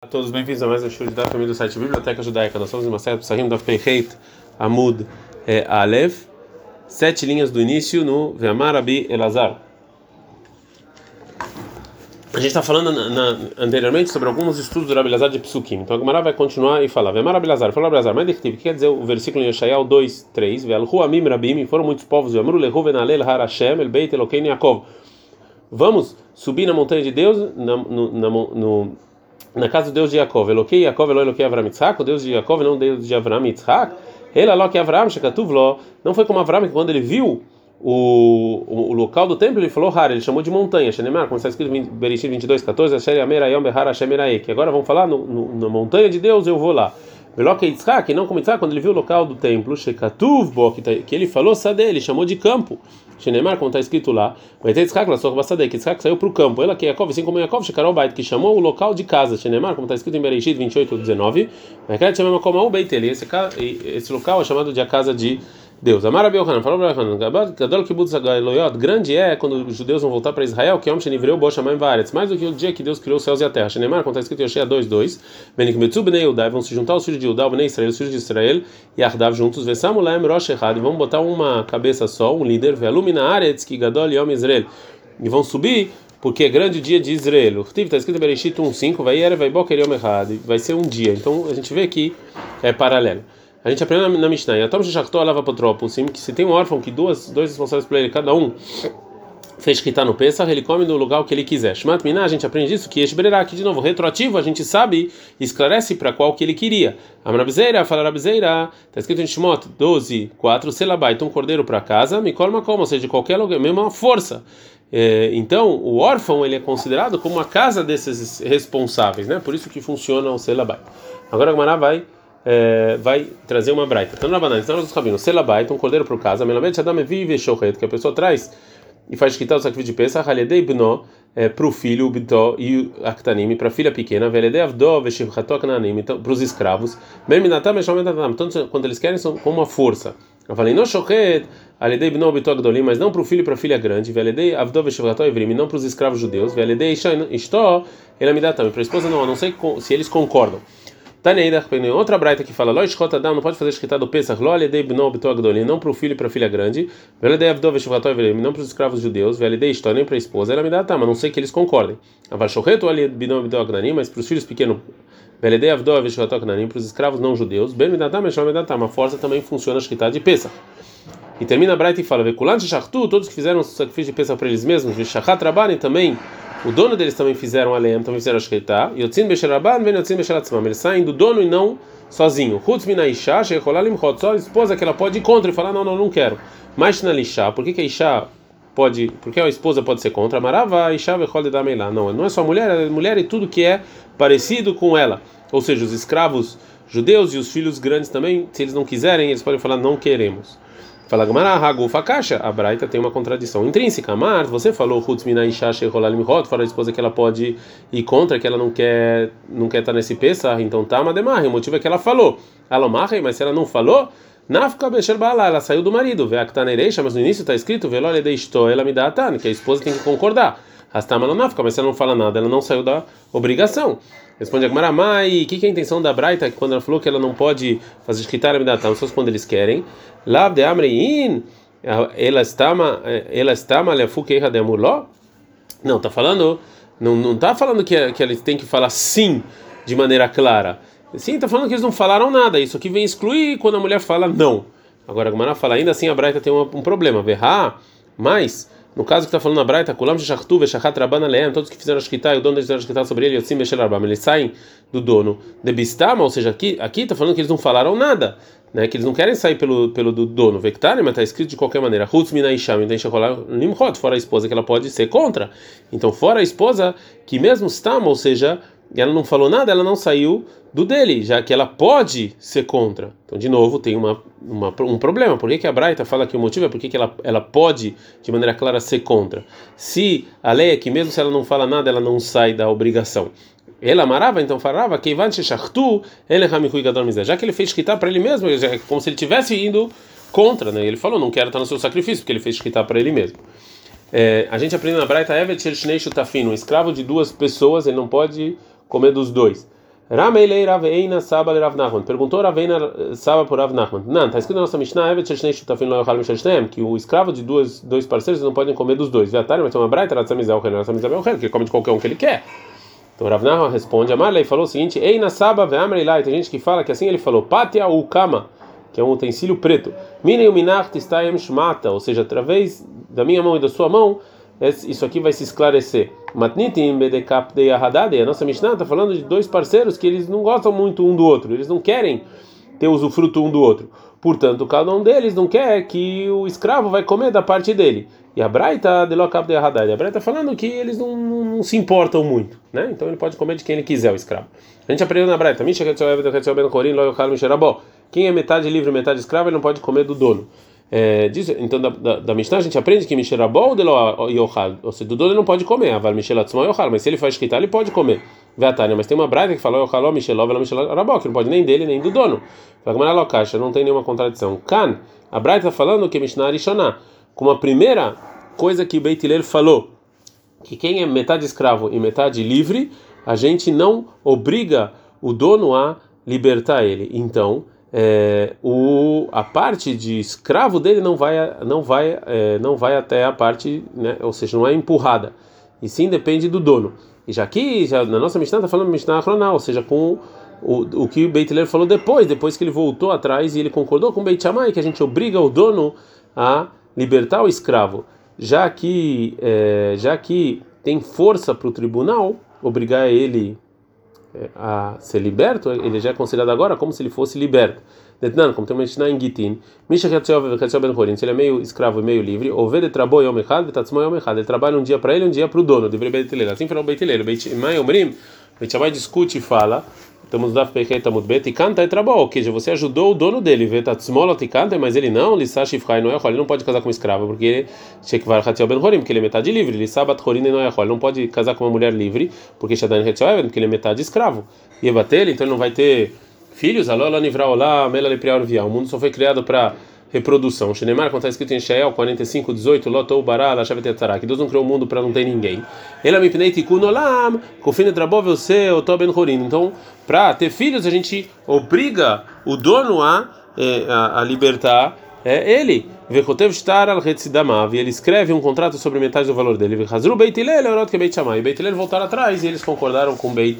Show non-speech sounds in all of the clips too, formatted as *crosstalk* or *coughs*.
Olá a todos, bem-vindos a mais um show de Daf do site Biblioteca Judaica. Nós somos em uma série Psahim Daf Peiheit Amud é, Alev, sete linhas do início no Ve'amar Abi Elazar. A gente está falando na, na, anteriormente sobre alguns estudos do Rabi Elazar de Psukim. Então a Gemara vai continuar e falar: Ve'amar Abi Elazar, falou Rabi Elazar, mas o que quer dizer o versículo em Yeshayahu 2, 3? Ve'alhu Amim Rabim, foram muitos povos, Ve'amru Lehu Venalel Har Hashem, El Beit Elokein Yaakov. Vamos subir na montanha de Deus, na, no, na, no, na casa do Deus de Jacob. Eloquei Jacob, Elo Eloquei Avram Yitzhak, o Deus de Jacob, não o Deus de Avram Yitzhak. Ele Eloquei Avram, Shekatuv. Não foi como Avram que quando ele viu o, o, o, local do templo, ele falou Har, ele chamou de montanha. Shenemar, como está escrito em Bereshit 22, 14, Asher Yamer Ayom Behar Hashem Que agora vamos falar no, no, na montanha de Deus, eu vou lá. Eloquei Yitzhak, não como Yitzhak, quando ele viu o local do templo, Shekatuv que, tá, que ele falou Sade, ele chamou de campo. Shenemar, como está escrito lá, vai ter Yitzhak, Lassor que Yitzhak saiu para o campo. Ela que Yaakov, assim como Yaakov, Shekarol Bait, que chamou o local de casa. Shenemar, como está escrito em Bereshit 28, 19, vai querer chamar como o Beit Esse, esse local é chamado de a casa de Deus. Amar Rabi Yohanan, falou Rabi Yohanan, Gadol Kibbutz Hagaloyot, grande é quando os judeus vão voltar para Israel, que é um Shenivreu Bo Shamayim Varetz, mais do que o dia que Deus criou os céus e a terra. Shenemar, como está escrito em Yoshea 2.2, Benik Metzu Bnei Yudai, vão se juntar os filhos de Yudá, Bnei Israel, os filhos de Israel, e Ardav juntos, Vesamu Laem Rosh Echad, vão botar uma cabeça só, um líder, Velumina Aretz, que Gadol Yom Israel, e vão subir porque é grande dia de Israel. Está escrito em Bereshit 1.5, vai vai yom vai ser um dia. Então a gente vê aqui é paralelo. A gente aprende na, na Mishnah, Yatom Shachtor Alava Apotropousim, que se tem um órfão que duas, dois responsáveis por ele, cada um fez quitar no Pesach, ele come no lugar que ele quiser. Shmat Miná, a gente aprende isso, que Eshbererá, que de novo, retroativo, a gente sabe, esclarece para qual que ele queria. Amrabizeira, fala Rabizeira, está escrito em Shmot 12, 4, Selabait, um cordeiro para casa, Mikol Makom, ou seja, de qualquer lugar, mesmo uma força. É, então, o órfão ele é considerado como a casa desses responsáveis, né? Por isso que funciona o Selabait. Agora a vai é, vai trazer uma braita. Então, na banana, então, os rabinos, selabaita, um cordeiro para casa, melabet adam vive shochet, que a pessoa traz e faz quitar o sacrifício de Pesach, haledei bno, é, para o filho, o bitó e o aktanim, para a filha pequena, veledei avdó, veshivchato aknanim, então, para os escravos, merminatam, meshometatam, então, quando eles querem, são com uma força. Eu falei, não shochet, haledei bno, bitó agdolim, mas não para o filho e para a filha grande, veledei avdó, veshivchato evrim, não para os escravos judeus, veledei dá também, para a esposa não, a não sei se eles concordam. Taneida, outra braita que fala, Lois Adam não pode fazer escrita do Pesach, Lo Alidei Bno Bito Agdoli, não para o filho e para a filha grande, Veledei Avdov Veshuvatoi Velem, não para os escravos judeus, Veledei História, nem para a esposa, ela me dá tama, não sei que eles concordem. Avashoreto Ali Bno Bito Agdani, mas para os filhos pequenos, Veledei Avdov Veshuvatoi Agdani, para os escravos não judeus, Ben me dá tama, me dá tama, a força também funciona a escrita de Pesach. E termina a braita e fala, Vekulant Shachtu, todos que fizeram sacrifício de Pesach para eles mesmos, Vishachat Rabani também, o dono deles também fizeram a leem, também fizeram a shketá. Yotzin besheraban, ven yotzin besheratzmam. Eles saem do dono e não sozinho. Chutz minaisha, shecholah limchot. Só a esposa que ela pode ir contra e falar, não, não, não quero. Mas na lixá, por que que a isha pode, por que a esposa pode ser contra? Marava, isha vechol de dameilá. Não, não é só mulher, é mulher e tudo que é parecido com ela. Ou seja, os escravos judeus e os filhos grandes também, se eles não quiserem, eles podem falar, não queremos. Fala Gamara, Hagufa Kasha, a Braita tem uma contradição intrínseca. Mar, você falou Hutz Minai Sheholalimhot, fala a esposa que ela pode ir contra, que ela não quer não quer estar nesse Pesach, então tá Mademar, o motivo é que ela falou. Alomarre, mas se ela não falou, Nafka Besherbala, ela saiu do marido. Mas no início está escrito, ela me dá Atan, que a esposa tem que concordar. Rastama não nafka, mas se ela não fala nada, ela não saiu da obrigação. Responde a Gemara, Mai, o que, que é a intenção da Braita quando ela falou que ela não pode fazer escritar a Midatam, só quando eles querem? Lav de Amrein, ela está ela está de amuló? Não, tá falando, não, não tá falando que, que eles têm que falar sim de maneira clara. Sim, tá falando que eles não falaram nada. Isso aqui vem excluir quando a mulher fala não. Agora a Gemara fala, ainda assim a Braita tem um, um problema. Verá, mas no caso que está falando na Braita, Kulam Shachtu Veshachat Rabana Leem, todos que fizeram a Shkita e o dono deles a Shkita sobre ele, Yotzim Beshel Arbam, eles saem do dono de Bistama, ou seja, aqui está falando que eles não falaram nada, né, que eles não querem sair pelo, pelo do dono, Vectane, mas está escrito de qualquer maneira, Hutz Mina Isham, então Nimhot, fora a esposa que ela pode ser contra. Então, fora a esposa que mesmo Stama, ou seja, ela não falou nada, ela não saiu do dele, já que ela pode ser contra. Então, de novo, tem uma, uma um problema. Por que, que a Braita fala que o motivo é porque que ela, ela pode, de maneira clara, ser contra? Se a lei é que, mesmo se ela não fala nada, ela não sai da obrigação. Ela amarava, então falava que já que ele fez quitar para ele mesmo, é como se ele tivesse indo contra, né? Ele falou, não quero estar no seu sacrifício, porque ele fez quitar para ele mesmo. É, a gente aprende na Braita Evet Shnei Shutafin, um escravo de duas pessoas, ele não pode comer dos dois. Rameilei Raveina Saba Rav Nachman. Perguntou Raveina Saba por Rav Nachman. Não, está escrito na nossa Mishnah, Evet Sheshnei Shutafin Lo Yochal Mishashtem, que o escravo de dois, dois parceiros não podem comer dos dois. Viatari, mas tem uma braita, Ratzamizel, que Ratzamizel, que ele come de qualquer um que ele quer. Então Rav Nachman responde, Amarlei falou o seguinte, Eina Saba Ve'amrei Tem gente que fala que assim ele falou, Patia Ukama, que é um utensílio preto. Minei Uminach Tistayem Shmata, ou seja, através da minha mão e da sua mão, isso aqui vai se esclarecer. Matnitim bedekap de a nossa Mishnah está falando de dois parceiros que eles não gostam muito um do outro, eles não querem ter usufruto um do outro. Portanto, cada um deles não quer que o escravo vai comer da parte dele. E a Braita de lokap de a Braita está falando que eles não, não, não, se importam muito, né? Então ele pode comer de quem ele quiser o escravo. A gente aprendeu na Braita, quem é metade livre, metade escravo, ele não pode comer do dono. É, diz, então, da, da, da Mishnah a gente aprende que Misherabol de Yochal, ou seja, ele não pode comer, Aval Michelatzma Yochal, mas se ele faz escrita, ele pode comer. Veatânia, mas tem uma braita que fala Yochaló, Michelov, Michelabol, que não pode nem dele nem do dono. Fala Locacha, não tem nenhuma contradição. Kan, a braita está falando que Mishnah Arishoná, como a primeira coisa que Beit Hillel falou, que quem é metade escravo e metade livre, a gente não obriga o dono a libertar ele. Então, é, o, a parte de escravo dele não vai, não vai, é, não vai até a parte, né, ou seja, não é empurrada, e sim depende do dono. E já aqui, já, na nossa Mishnah está falando Mishnah Chronal, ou seja, com o, o que o Beit falou depois, depois que ele voltou atrás e ele concordou com o Beit Shammai, que a gente obriga o dono a libertar o escravo. Já que, é, já que tem força para o tribunal obrigar ele a ser liberto, ele já é considerado agora como se ele fosse liberto. Detnan, como tem uma Mishnah em Gitin, Misha Ben Horin, se ele é meio escravo e meio livre, de trabo yom echad, vetatzmo yom echad, ele trabalha um dia para ele, um dia para o dono, deveria Beit Hillel. Assim falou Beit Hillel. Beit Omrim, Beit Shammai discute e fala, estamos da Pechet Amud Bet, e canta e trabalhou, ou seja, você ajudou o dono dele, vetatzmolot e canta, mas ele não, Lissash Ifchai não é ele não pode casar com um escravo, porque Shekvar Hatzel Ben Horim, porque ele é metade livre, Lissabat Horin não é ele não pode casar com uma mulher livre, porque Shadan Hetzel porque ele é metade escravo. E ele, então ele não vai ter filhos, Alola Nivraolá, Mela Lepriar Via. O mundo só foi criado para reprodução. Shenemar, quando está escrito em Shael 45, 18, Lotou Bará, Lashavet Etzará, que Deus não criou o mundo para não ter ninguém. Então, para ter filhos, a gente obriga o dono a, é, a, a libertar é ele. E ele escreve um contrato sobre metade do valor dele. Hillel voltaram atrás e eles concordaram com beit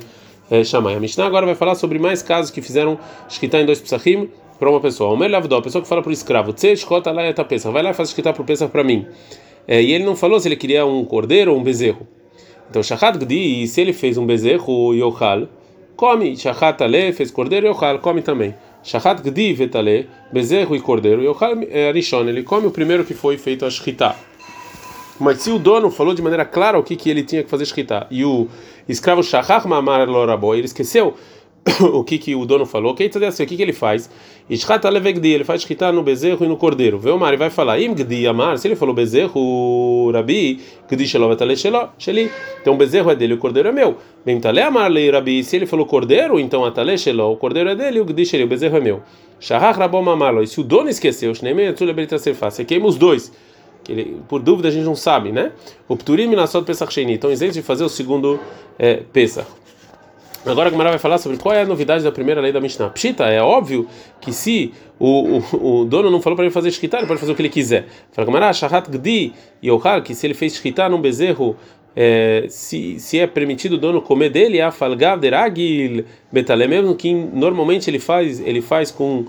é, Shammai. A Mishnah agora vai falar sobre mais casos que fizeram escritar em dois psachim para uma pessoa. O Melavdó, a pessoa que fala para o escravo, vai lá e faz escritar para o Pesach para mim. É, e ele não falou se ele queria um cordeiro ou um bezerro. Então, Shachat Gdi, se ele fez um bezerro, Yochal, come. Shachat Ale fez cordeiro, Yochal, come também. Shachat Gdi Vetale, bezerro e cordeiro, Yochal é Arishon, ele come o primeiro que foi feito a Shchita. Mas se o dono falou de maneira clara o que, que ele tinha que fazer Shchita, e o escravo Shachach Mamar Lorabo, ele esqueceu *coughs* o que, que o dono falou, que, o que, que ele faz? ele faz escritar no bezerro e no cordeiro. Vê o Mari vai falar, Amar, se ele falou bezerro, Rabi. Então o bezerro é dele, o cordeiro é meu. Tale Amar se ele falou cordeiro, então o cordeiro é dele, o bezerro é meu. E se o dono esqueceu, você queima os dois. Ele, por dúvida a gente não sabe, né? O Pturim Minasot Pesach Sheni, então isentos de fazer o segundo é, Pesach. Agora a Gemara vai falar sobre qual é a novidade da primeira lei da Mishnah. Pshita, é óbvio que se o, o, o dono não falou para ele fazer shkita, ele pode fazer o que ele quiser. Fala Gemara, shahat gdi yochal, que se ele fez shkita num bezerro, é, se, se é permitido o dono comer dele, a falgav deragil betale, mesmo que normalmente ele faz ele faz com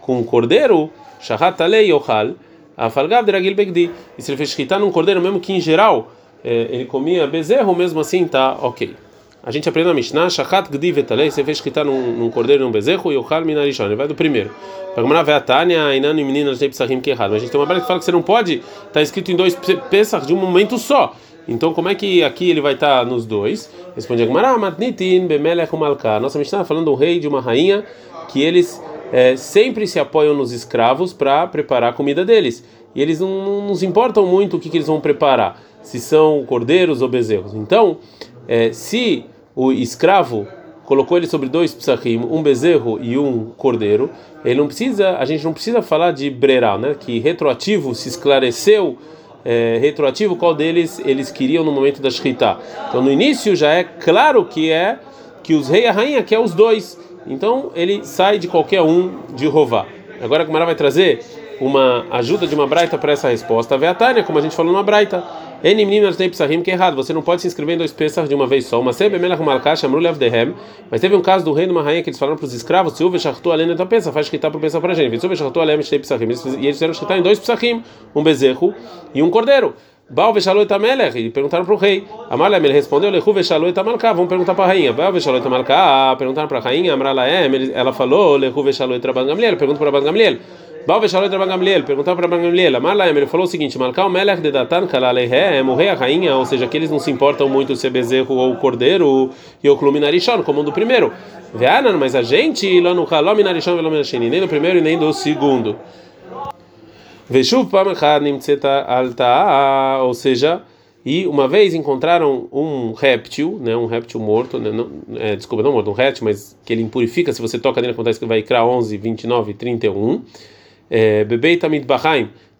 com cordeiro, shahat ale yochal, a falgav deragil begdi. E se ele fez shkita num cordeiro, mesmo que em geral é, ele comia bezerro, mesmo assim tá ok. A gente aprende na Mishnah, Shachat Gdi Vetalei, você fez quitar num, num cordeiro e num bezerro, e o Chal Minarishon, ele vai do primeiro. Pagmana Veatania, Inano e Menina, que é errado. Mas a gente tem uma breve que fala que você não pode estar tá escrito em dois Pesach de um momento só. Então, como é que aqui ele vai estar tá nos dois? Responde Agmará, Matnitin, Bemelech Malka. Nossa Mishnah está falando um rei de uma rainha que eles é, sempre se apoiam nos escravos para preparar a comida deles. E eles não, não nos importam muito o que, que eles vão preparar, se são cordeiros ou bezerros. Então, é, se o escravo colocou ele sobre dois psachim, um bezerro e um cordeiro, ele não precisa, a gente não precisa falar de breral, né? Que retroativo se esclareceu, é, retroativo qual deles eles queriam no momento da shkita. Então no início já é claro que é que os rei e a rainha quer os dois. Então ele sai de qualquer um de Rová. Agora a Gemara vai trazer uma ajuda de uma braita para essa resposta. Vê a Tânia, como a gente falou numa braita. Que errado. Você não pode se inscrever em dois pesach de uma vez só. Mas. Mas teve um caso do rei de uma rainha que eles falaram para os escravos: se uve shachtu além da pensa, faz que está para pensar para a gente. Se além psahim. E eles fizeram está em dois psahim, um bezerro e um cordeiro. Baal veshaloi tamelech. E perguntaram para o rei. Amalem, ele respondeu: Lechu veshaloi tamalká. Vamos perguntar para a rainha. Baal veshaloi tamalká. Perguntaram para a rainha. Amralaem. Ela falou: Lechu veshaloi traban gamliel. Pergunta para Ban Baal veshaloi traban gamliel. Perguntaram para Gamliel. Amalaem, ele falou o seguinte: Malká o melech de datan kalalehem. O rei a rainha. Ou seja, que eles não se importam muito se é bezerro ou cordeiro. E o cluminarishon, como do primeiro. Veanan, mas a gente, lá no kalominarishon, nem do primeiro e nem do segundo. Veshuv Pamechad Nimtzeta Alta, ou seja, e uma vez encontraram um réptil, né, um réptil morto, né, não, é, desculpa, não morto, um réptil, mas que ele impurifica, se você toca nele, acontece que vai criar 11, 29, 31. Bebei Tamid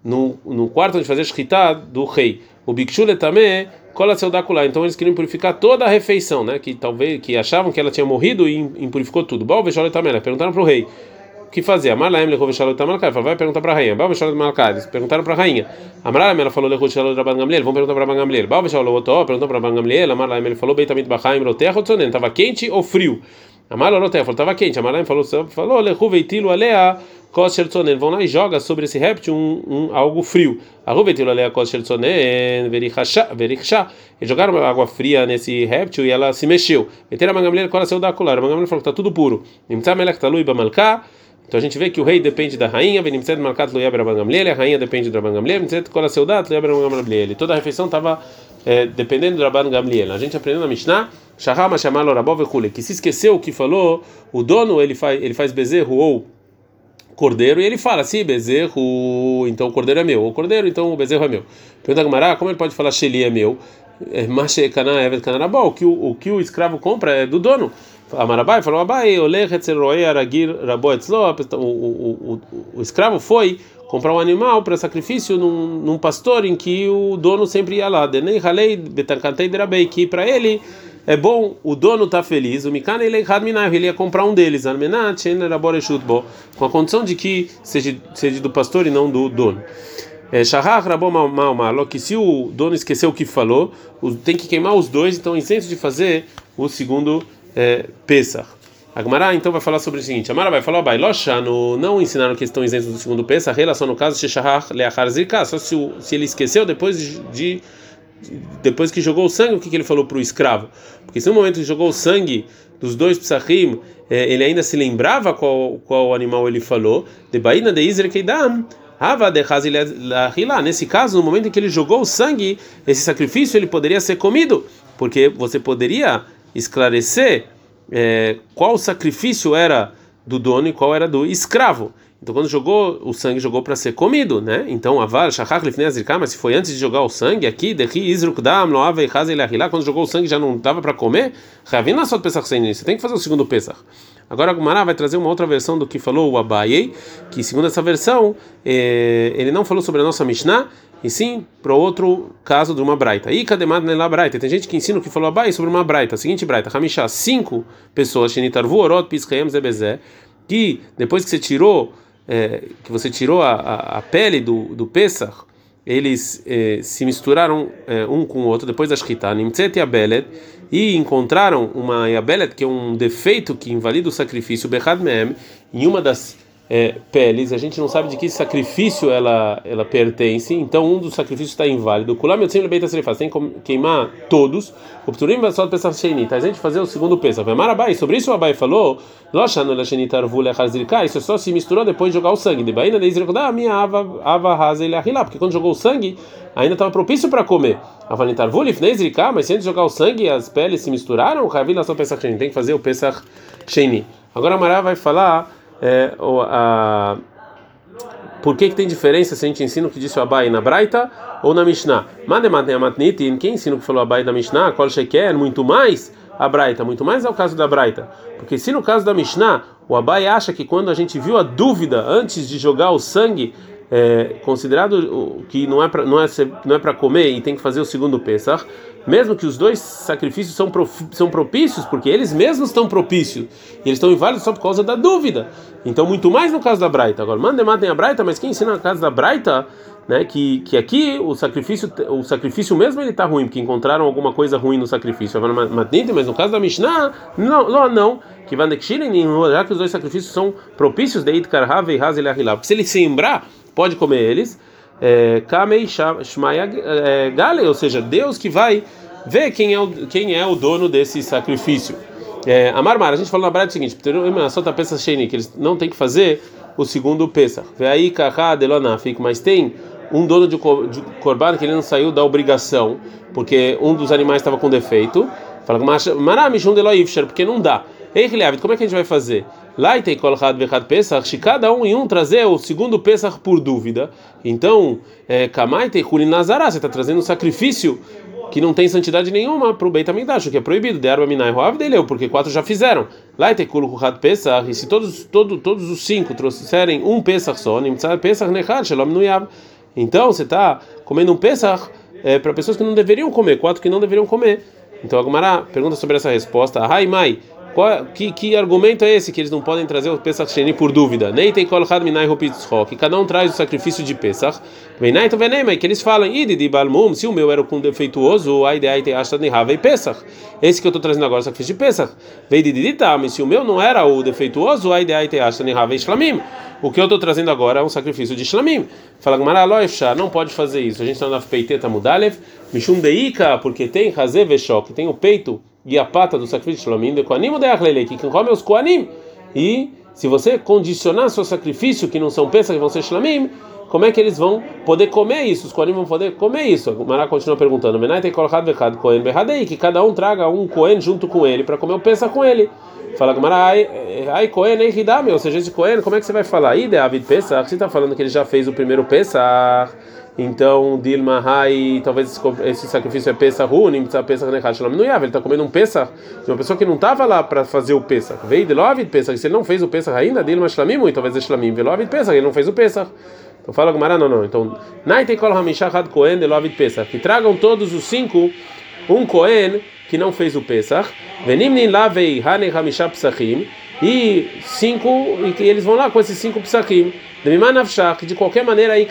no, no quarto de fazer shkita do rei. O Bikshule também cola seu daculá. Então eles queriam purificar toda a refeição, né? Que talvez que achavam que ela tinha morrido e impurificou tudo. Bom, também. Perguntaram para o rei que fazer? Amalaem lechou veshalot tamalkai. Vai perguntar para a rainha. Bal veshalot tamalkai. Eles perguntaram para a rainha. Amalaem ela falou lechou veshalot rabban gamliel. Vamos perguntar para rabban gamliel. Bal veshalot otó. Perguntou para rabban gamliel. Falou. Estava quente ou frio? Amalaem roteach falou estava quente. Amalaem falou falou lechou veitilo alea kos shertzonen. Vão lá e joga sobre esse réptil um, um algo frio. Arru veitilo alea kos shertzonen verichasha verichasha. Eles jogaram água fria nesse réptil e ela se mexeu. Meteram a mangamliel qual seu da colar. A mangamliel falou que está tudo puro. Nimtzah melech talui bamalka. Então a gente vê que o rei depende da rainha, Venimtzet Markat Loyab Rabban Gamliel, a rainha depende do Rabban Gamliel, Venimtzet Kol Seudat Loyab Rabban Gamliel. Toda a refeição estava é, dependendo do Rabban Gamliel. A gente aprendeu na Mishnah, Shahama Shamalo Rabov Ekule, que se esqueceu o que falou, o dono ele faz, ele faz bezerro ou cordeiro e ele fala, sim, bezerro, então o cordeiro é meu, o cordeiro, então o bezerro é meu. Pergunta Gamara, como ele pode falar Sheli é meu? Kanarabó, o que o que o escravo compra é do dono. Amarabai falou: Abai, aragir o escravo foi comprar um animal para sacrifício num, num, pastor em que o dono sempre ia lá. Denei halei betankantei derabei, que para ele é bom, o dono está feliz. O mikana ele ele ia comprar um deles, com a condição de que seja, seja do pastor e não do dono. É, Shahar Rabom Malo, que se o dono esqueceu o que falou, tem que queimar os dois, então incenso de fazer o segundo é, Pesach. Agmará então vai falar sobre o seguinte: Amara vai falar, vai, Loshano não ensinaram que estão isentos do segundo Pesach, relação no caso Sheshahar Leachar Zika, só se, se ele esqueceu depois de, de depois que jogou o sangue, o que, que ele falou para o escravo? Porque se no momento que jogou o sangue dos dois psachim, é, ele ainda se lembrava qual, qual animal ele falou, de Baína de Israel Keidam, Nesse caso, no momento em que ele jogou o sangue, esse sacrifício ele poderia ser comido, porque você poderia esclarecer é, qual sacrifício era do dono e qual era do escravo. Então, quando jogou o sangue, jogou para ser comido, né? Então, avar, shachach mas se foi antes de jogar o sangue, aqui, dehi izrukdam, loave, quando jogou o sangue já não dava para comer, ravina só do Pesach sem você tem que fazer o segundo Pesach. Agora, a Gumara vai trazer uma outra versão do que falou o Abaye, que segundo essa versão, é, ele não falou sobre a nossa Mishnah, e sim para outro caso de uma braita. E cademad nela braita. Tem gente que ensina o que falou Abai sobre uma braita. Seguinte braita, Hamishá, cinco pessoas, Shenitarvu, Orot, Piskayem, Zebezé, que depois que você tirou, é, que você tirou a, a, a, pele do, do Pesach, eles é, se misturaram é, um com o outro depois da Shkita, Nimtzet e Abelet, e encontraram uma Yabelet, que é um defeito que invalida o sacrifício, Bechad Mem, em uma das é, peles, a gente não sabe de que sacrifício ela ela pertence, então um dos sacrifícios está inválido. Tem que queimar todos. O pturim vai só pensar shenita, a gente fazer o segundo pensa. Vemar Abai, sobre isso o Abai falou, isso só se misturou depois de jogar o sangue. De baina deizrekodá, minha ava ava raza ele ahilá, porque quando jogou o sangue ainda estava propício para comer. Avanitar vulif neizrika, mas se antes de jogar o sangue as peles se misturaram, o só pensar tem que fazer o pesach sheni. Agora a Mará vai falar é, a, por que, que tem diferença se a gente ensina o que disse o Abai na Braita ou na Mishnah? Quem ensina o que falou Abai na Mishnah, qual quer muito mais a Braita, muito mais é o caso da Braita. Porque se no caso da Mishnah, o Abai acha que quando a gente viu a dúvida antes de jogar o sangue, é, considerado que não é para não é não é para comer e tem que fazer o segundo Pesach, mesmo que os dois sacrifícios são são propícios, porque eles mesmos estão propícios, e eles estão inválidos só por causa da dúvida. Então, muito mais no caso da Braita. Agora, manda matem a Braita, mas quem ensina no caso da Braita, né, que, que aqui o sacrifício o sacrifício mesmo ele está ruim, porque encontraram alguma coisa ruim no sacrifício. Mas no caso da Mishnah, não, não, que vai que os dois sacrifícios são propícios de Itkar Have e Hazel Porque se ele sembrar pode comer eles. É, Kamei Shmaya é, Gale, ou seja, Deus que vai ver quem é o, quem é o dono desse sacrifício. É, a Marmara, a gente falou na verdade o seguinte: só tá pensa que eles não tem que fazer o segundo Pesach. Vê aí Kaká Delonafik, mas tem um dono de, de Corban que ele não saiu da obrigação, porque um dos animais estava com defeito. Fala, Maramishun Deloifshar, porque não dá. Ei, como é que a gente vai fazer? Lá tem colocado Vechad Pesach, se cada um em um trazer o segundo Pesach por dúvida. Então, Kamai tem Kulin Nazará, você está trazendo um sacrifício que não tem santidade nenhuma para o Beit HaMikdash, que é proibido. De Arba Minai Roav dele, porque quatro já fizeram. Lá tem Kulukhat Pesach, e se todos, todo, todos os cinco trouxerem um Pesach só, Pesach Nechad, Shalom Nuyav. Então, você está comendo um Pesach é, para pessoas que não deveriam comer, quatro que não deveriam comer. Então, a Gumara pergunta sobre essa resposta. Hai Mai. Qual, que, que argumento é esse que eles não podem trazer o Pesach Sheni por dúvida? Nem tem kolchad minai que cada um traz o sacrifício de Pesach. Venai então venei, que eles falam, idi de balmum, se o meu era com defeituoso, a ideia é nem rava e Pesach. Esse que eu estou trazendo agora, o sacrifício de Pesach. Vei de se o meu não era o defeituoso, a ideia é nem rava e shlamim. O que eu estou trazendo agora é um sacrifício de shlamim. Fala Gamara não pode fazer isso. A gente está na peiteta mudalev, mishum deika, porque tem hazer veshok, tem o peito e a pata do sacrifício de Shlomim, de Koanim de que quem come é os Koanim. E se você condicionar seu sacrifício, que não são peças que vão ser Shlomim, como é que eles vão poder comer isso? Os Koanim vão poder comer isso. O Mará continua perguntando: Menai tem Behadei, que cada um traga um Kohen junto com ele para comer o peça com ele. Fala Gamara, ai Kohen ei Hidame, ou seja, esse Kohen, como é que você vai falar? Ide Avid Pesach, você está falando que ele já fez o primeiro Pesach. Então, Dilma Hai, talvez esse sacrifício é Pesach Runim, Pesach Nechad Shalom Nuyav. Ele está comendo um Pesach de uma pessoa que não estava lá para fazer o Pesach. Veio de Lovid Pesach. Se ele não fez o Pesach ainda, Dilma Shlamim, talvez é Shlamim. Velovid Pesach, ele não fez o Pesach. Então fala Gumara, não, não. Então, Naite Kol Hamishachad Kohen de Pesach. Que tragam todos os cinco um Kohen que não fez o Pesach. Venimnin Lavei Hane Hamishah Pesachim. E cinco, e que eles vão lá com esses cinco Pesachim. De qualquer maneira, aí,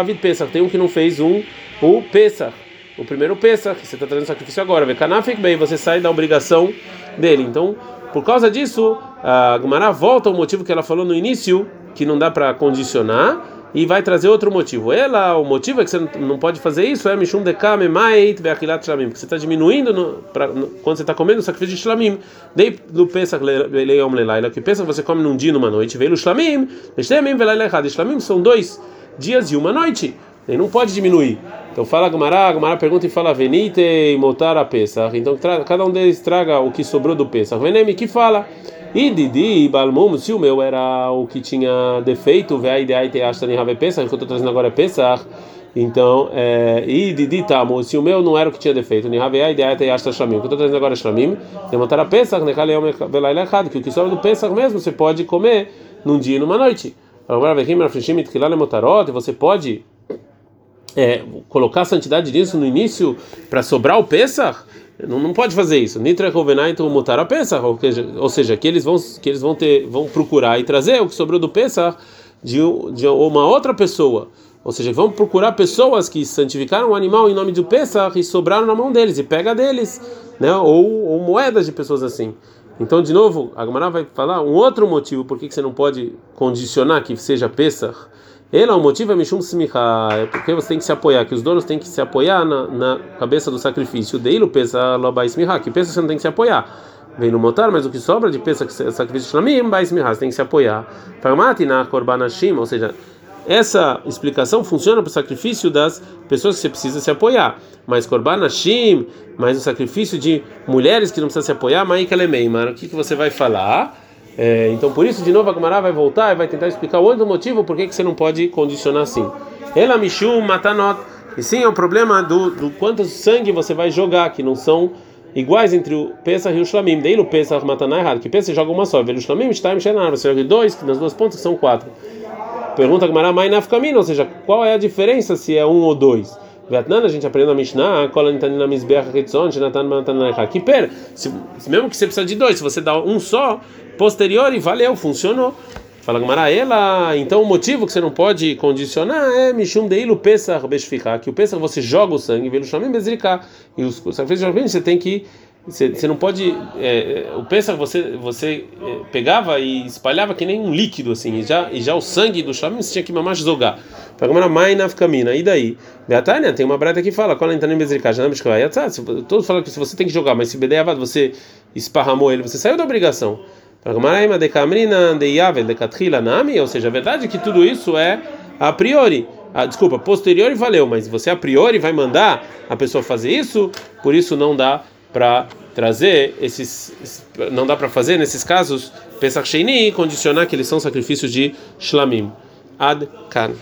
Avid Pesach, tem um que não fez um, o Pesach, o primeiro Pesach, que você está trazendo sacrifício agora. Vekanafik bem, você sai da obrigação dele. Então, por causa disso, a Gumara volta ao motivo que ela falou no início, que não dá para condicionar, e vai trazer outro motivo. Ela, o motivo é que você não pode fazer isso, é Mishum Dekame Mait Veakilat Shlamim, porque você está diminuindo no, pra, no, quando você está comendo o sacrifício de Shlamim. Dei do Pesach Leom Lelaila, que pensa que você come num dia numa noite, veio o Shlamim, Shlamim Velaila Errad. Shlamim são dois dias e uma noite. Ele não pode diminuir. Então fala Gamara, Gamara pergunta e fala Venite e Motar a Pesach. Então cada um deles traga o que sobrou do Pesach. Veneme que fala. E Didi Balmum, se o meu era o que tinha defeito, ve a ideia te acha nem Pesach, que eu estou trazendo agora é Pesach. Então, é, e Didi Tamo, se o meu não era o que tinha defeito, nem a ideia te acha Shlamim, que eu estou trazendo agora é Shlamim, demontar a Kaleom Velaila errado, que o que sobra do Pesach mesmo você pode comer num dia e numa noite. Agora, vem aqui, você pode é, colocar a santidade disso no início para sobrar o Pesach? Não, não pode fazer isso. Nitra Rovenaitu mutar a Pesach, ou seja, que eles vão que eles vão ter vão procurar e trazer o que sobrou do Pesach de, de uma outra pessoa. Ou seja, vão procurar pessoas que santificaram o animal em nome do Pesach e sobraram na mão deles e pega deles, né? Ou, ou moedas de pessoas assim. Então, de novo, a Gemara vai falar um outro motivo por que você não pode condicionar que seja Pesach ele, o motivo é Mishum Smicha, é porque você tem que se apoiar, que os donos têm que se apoiar na, na cabeça do sacrifício. Deilo pensa Lobai Smicha, que pensa você não tem que se apoiar. Vem no motar, mas o que sobra de pensa que sacrifício Shlamim, Bai Smicha, você tem que se apoiar. Farmati na Korbanashim, ou seja, essa explicação funciona para o sacrifício das pessoas que você precisa se apoiar. Mas Korbanashim, mas o sacrifício de mulheres que não precisam se apoiar, Maikalemei, o que, que você vai falar? É, então, por isso, de novo, a Gemara vai voltar e vai tentar explicar o outro motivo por que você não pode condicionar assim. Ela Mishu Matanot. E sim, é um problema do, do quanto sangue você vai jogar, que não são iguais entre o Pesach e o Shlamim. Daí o Pesach Mataná é errado, que Pesach joga uma só. Velo Shlamim, Shtaim, Shenar. Você joga dois, nas duas pontas são quatro. Pergunta Gamara, mai nafkamina, ou seja, qual é a diferença se é um ou dois? Vietnã, a gente aprende na Mishnah, que per, se, mesmo que você precisa de dois, se você dá um só, posterior e valeu, funcionou. Fala Gamara, ela, então o motivo que você não pode condicionar é Mishum Deilu Pesach Beshfiká, que o Pesach você joga o sangue, velo Shamim Bezriká, e os sacrifícios de você tem que você, você não pode é, o Pesach você você é, pegava e espalhava que nem um líquido assim, e já e já o sangue do Shamim tinha que mamar jogar. Fala Gamara, mai nafkamina, e daí? Beatania, tem uma breta que fala, quando entra em Bezriká, já não todos falam que se você tem que jogar, mas se Bedeavad você esparramou ele, você saiu da obrigação. Ou seja, a verdade é que tudo isso é a priori. Ah, desculpa, posteriori valeu, mas você a priori vai mandar a pessoa fazer isso, por isso não dá para trazer esses não dá para fazer nesses casos Pesach Sheini condicionar que eles são sacrifícios de shlamim. Ad kan